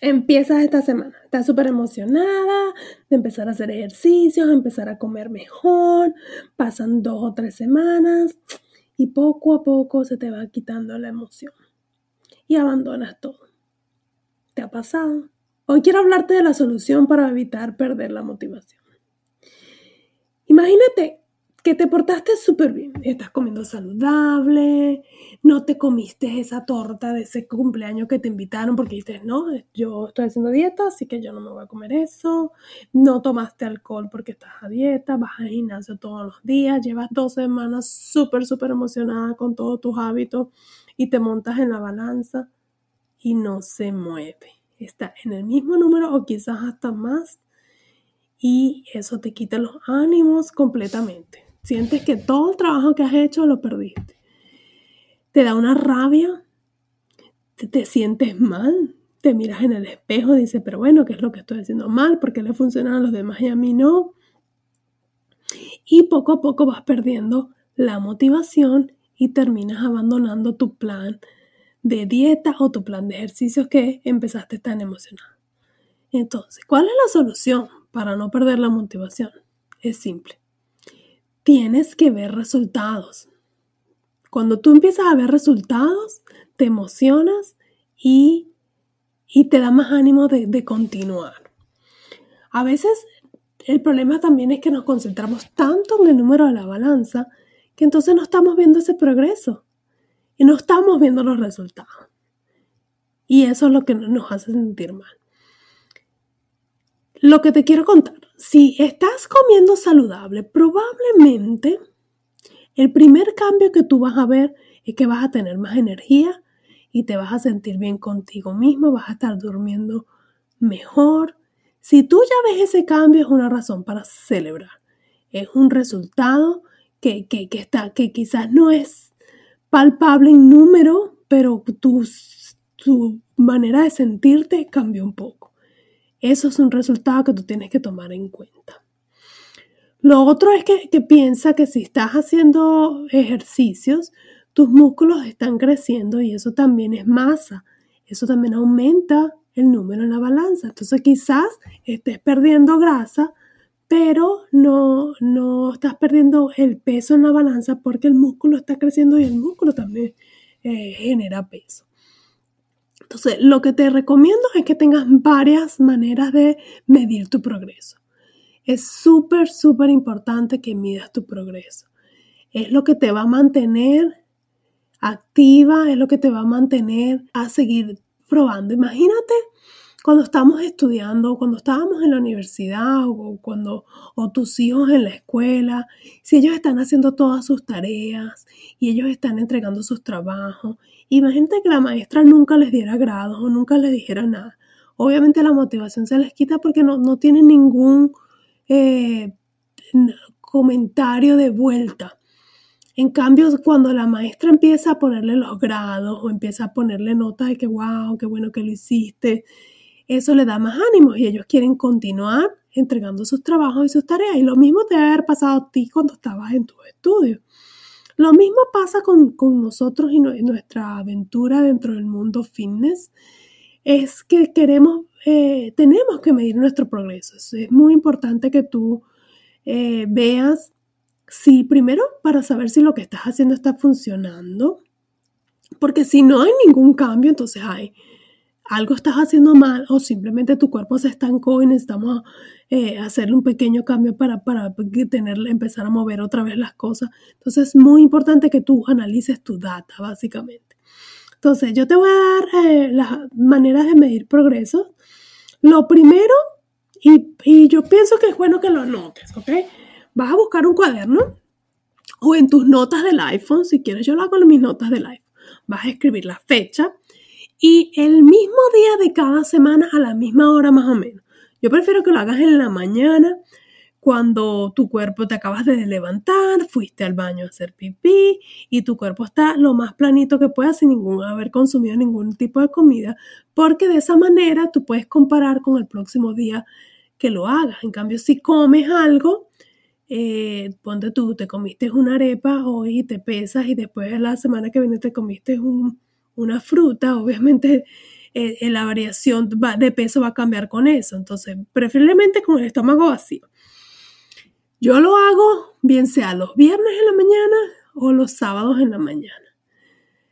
empiezas esta semana, estás súper emocionada de empezar a hacer ejercicios, empezar a comer mejor, pasan dos o tres semanas y poco a poco se te va quitando la emoción y abandonas todo. ¿Te ha pasado? Hoy quiero hablarte de la solución para evitar perder la motivación. Imagínate que te portaste súper bien, estás comiendo saludable, no te comiste esa torta de ese cumpleaños que te invitaron porque dices, no, yo estoy haciendo dieta, así que yo no me voy a comer eso, no tomaste alcohol porque estás a dieta, vas al gimnasio todos los días, llevas dos semanas súper, súper emocionada con todos tus hábitos y te montas en la balanza y no se mueve, está en el mismo número o quizás hasta más y eso te quita los ánimos completamente. Sientes que todo el trabajo que has hecho lo perdiste. Te da una rabia, te, sientes mal, te miras en el espejo y dices, pero bueno, ¿qué es lo que estoy haciendo mal? ¿Por qué le funcionan a los demás y a mí no? Y poco a poco vas perdiendo la motivación y terminas abandonando tu plan de dieta o tu plan de ejercicios que empezaste tan emocionado. Entonces, ¿cuál es la solución para no perder la motivación? Es simple tienes que ver resultados. Cuando tú empiezas a ver resultados, te emocionas y, te da más ánimo de, de continuar. A veces el problema también es que nos concentramos tanto en el número de la balanza que entonces no estamos viendo ese progreso y no estamos viendo los resultados. Y eso es lo que nos hace sentir mal. Lo que te quiero contar si estás comiendo saludable, probablemente el primer cambio que tú vas a ver es que vas a tener más energía y te vas a sentir bien contigo mismo, vas a estar durmiendo mejor. Si tú ya ves ese cambio es una razón para celebrar. Es un resultado que, está, que quizás no es palpable en número, pero tu, tu manera de sentirte cambió un poco. Eso es un resultado que tú tienes que tomar en cuenta. Lo otro es que, piensa que si estás haciendo ejercicios, tus músculos están creciendo y eso también es masa. Eso también aumenta el número en la balanza. Entonces quizás estés perdiendo grasa, pero no, no estás perdiendo el peso en la balanza porque el músculo está creciendo y el músculo también eh, genera peso. Entonces, lo que te recomiendo es que tengas varias maneras de medir tu progreso. Es súper, súper importante que midas tu progreso. Es lo que te va a mantener activa, es lo que te va a mantener a seguir probando. Imagínate cuando estamos estudiando, cuando estábamos en la universidad o cuando o tus hijos en la escuela, si ellos están haciendo todas sus tareas y ellos están entregando sus trabajos Imagínate que la maestra nunca les diera grados o nunca les dijera nada. Obviamente la motivación se les quita porque no, no tienen ningún eh, comentario de vuelta. En cambio, cuando la maestra empieza a ponerle los grados o empieza a ponerle notas de que, wow, qué bueno que lo hiciste, eso le da más ánimo y ellos quieren continuar entregando sus trabajos y sus tareas. Y lo mismo te debe haber pasado a ti cuando estabas en tus estudios. Lo mismo pasa con, nosotros y nuestra aventura dentro del mundo fitness. Es que queremos, eh, tenemos que medir nuestro progreso. Es muy importante que tú eh, veas si primero para saber si lo que estás haciendo está funcionando. Porque si no hay ningún cambio, entonces hay, algo estás haciendo mal o simplemente tu cuerpo se estancó y necesitamos eh, hacerle un pequeño cambio para, para tener, empezar a mover otra vez las cosas. Entonces es muy importante que tú analices tu data, básicamente. Entonces yo te voy a dar eh, las maneras de medir progreso. Lo primero, y, y yo pienso que es bueno que lo anotes, ¿ok? Vas a buscar un cuaderno o en tus notas del iPhone, si quieres yo lo hago en mis notas del iPhone. Vas a escribir la fecha y el mismo día de cada semana a la misma hora más o menos. Yo prefiero que lo hagas en la mañana, cuando tu cuerpo te acabas de levantar, fuiste al baño a hacer pipí y tu cuerpo está lo más planito que pueda sin ningún haber consumido ningún tipo de comida, porque de esa manera tú puedes comparar con el próximo día que lo hagas. En cambio, si comes algo, eh, ponte tú, te comiste una arepa hoy y te pesas y después la semana que viene te comiste una fruta, obviamente eh, la variación de peso va a cambiar con eso. Entonces, preferiblemente con el estómago vacío. Yo lo hago bien sea los viernes en la mañana o los sábados en la mañana.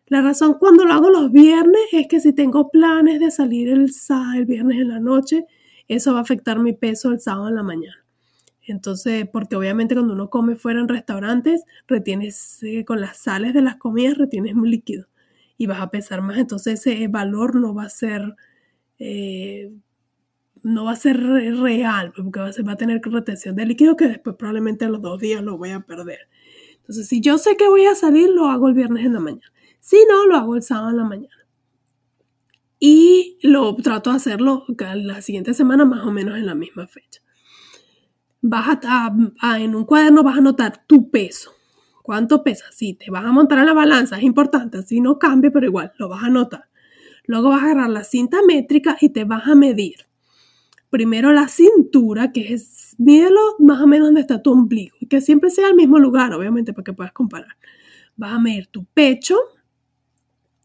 La razón cuando lo hago los viernes es que si tengo planes de salir el, el viernes en la noche, eso va a afectar mi peso el sábado en la mañana. Entonces, porque obviamente cuando uno come fuera en restaurantes, retienes eh, con las sales de las comidas, retienes un líquido y vas a pesar más, entonces ese valor no va a ser, eh, no va a ser real, porque va a, va a tener retención de líquido que después probablemente a los dos días lo voy a perder. Entonces, si yo sé que voy a salir, lo hago el viernes en la mañana. Si no, lo hago el sábado en la mañana. Y lo trato de hacerlo la siguiente semana más o menos en la misma fecha. Vas a, en un cuaderno vas a anotar tu peso ¿Cuánto pesa? Si te vas a montar en la balanza, es importante, así no cambie, pero igual lo vas a notar. Luego vas a agarrar la cinta métrica y te vas a medir. Primero la cintura, que es, mídelo más o menos donde está tu ombligo, que siempre sea el mismo lugar, obviamente, para que puedas comparar. Vas a medir tu pecho,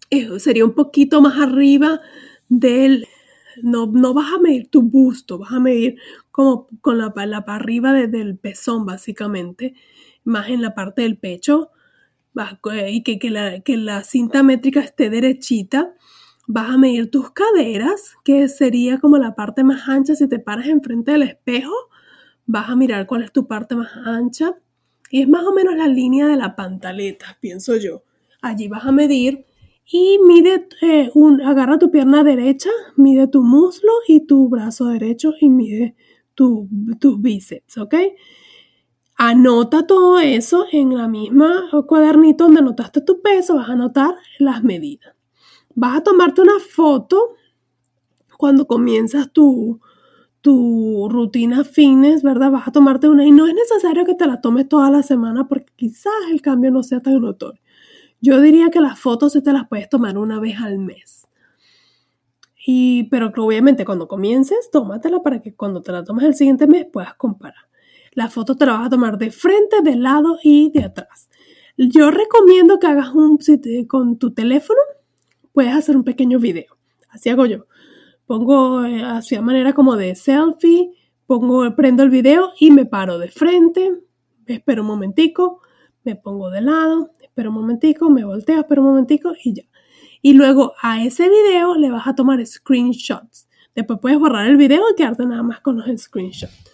eso sería un poquito más arriba del, no, no vas a medir tu busto, vas a medir como con la, la para arriba del pezón, básicamente más en la parte del pecho y que, que, la, que la cinta métrica esté derechita. Vas a medir tus caderas, que sería como la parte más ancha. Si te paras enfrente del espejo, vas a mirar cuál es tu parte más ancha. Y es más o menos la línea de la pantaleta, pienso yo. Allí vas a medir y mide, eh, agarra tu pierna derecha, mide tu muslo y tu brazo derecho y mide tus bíceps, ¿ok? Anota todo eso en la misma cuadernito donde anotaste tu peso, vas a anotar las medidas. Vas a tomarte una foto cuando comienzas tu, tu rutina fitness, ¿verdad? Vas a tomarte una y no es necesario que te la tomes toda la semana porque quizás el cambio no sea tan notorio. Yo diría que las fotos se te las puedes tomar una vez al mes. Y, pero obviamente cuando comiences, tómatela para que cuando te la tomes el siguiente mes puedas comparar. La foto te la vas a tomar de frente, de lado y de atrás. Yo recomiendo que hagas un, con tu teléfono, puedes hacer un pequeño video. Así hago yo. Pongo eh, hacia manera como de selfie, pongo, prendo el video y me paro de frente, espero un momentico, me pongo de lado, espero un momentico, me volteo, espero un momentico y ya. Y luego a ese video le vas a tomar screenshots. Después puedes borrar el video y quedarte nada más con los screenshots.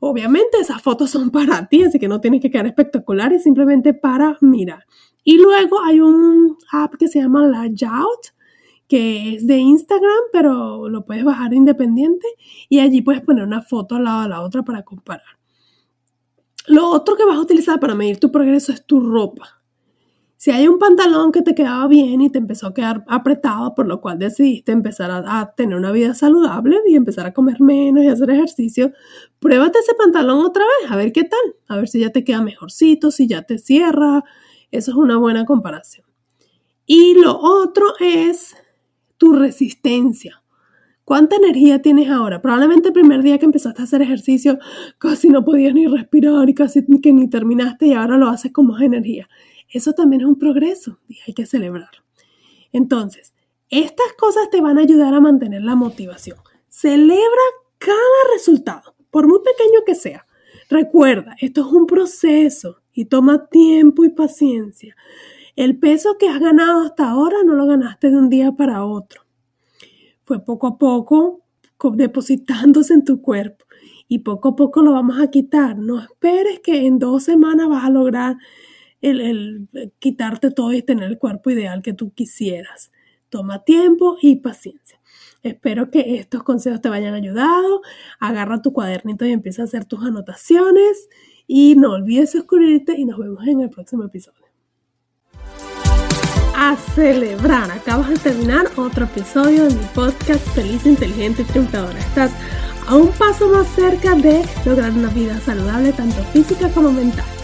Obviamente esas fotos son para ti, así que no tienes que quedar espectaculares, simplemente para mirar. Y luego hay un app que se llama Layout, que es de Instagram, pero lo puedes bajar independiente y allí puedes poner una foto al lado de la otra para comparar. Lo otro que vas a utilizar para medir tu progreso es tu ropa. Si hay un pantalón que te quedaba bien y te empezó a quedar apretado, por lo cual decidiste empezar a, tener una vida saludable y empezar a comer menos y hacer ejercicio, pruébate ese pantalón otra vez, a ver qué tal, a ver si ya te queda mejorcito, si ya te cierra. Eso es una buena comparación. Y lo otro es tu resistencia. ¿Cuánta energía tienes ahora? Probablemente el primer día que empezaste a hacer ejercicio casi no podías ni respirar y casi que ni terminaste y ahora lo haces con más energía. Eso también es un progreso y hay que celebrar. Entonces, estas cosas te van a ayudar a mantener la motivación. Celebra cada resultado, por muy pequeño que sea. Recuerda, esto es un proceso y toma tiempo y paciencia. El peso que has ganado hasta ahora no lo ganaste de un día para otro. fue poco a poco depositándose en tu cuerpo y poco a poco lo vamos a quitar. No esperes que en dos semanas vas a lograr el, quitarte todo y tener el cuerpo ideal que tú quisieras. Toma tiempo y paciencia. Espero que estos consejos te vayan ayudado. Agarra tu cuadernito y empieza a hacer tus anotaciones. Y no olvides suscribirte y nos vemos en el próximo episodio. A celebrar. Acabas de terminar otro episodio de mi podcast Feliz, Inteligente y Triunfadora. Estás a un paso más cerca de lograr una vida saludable, tanto física como mental.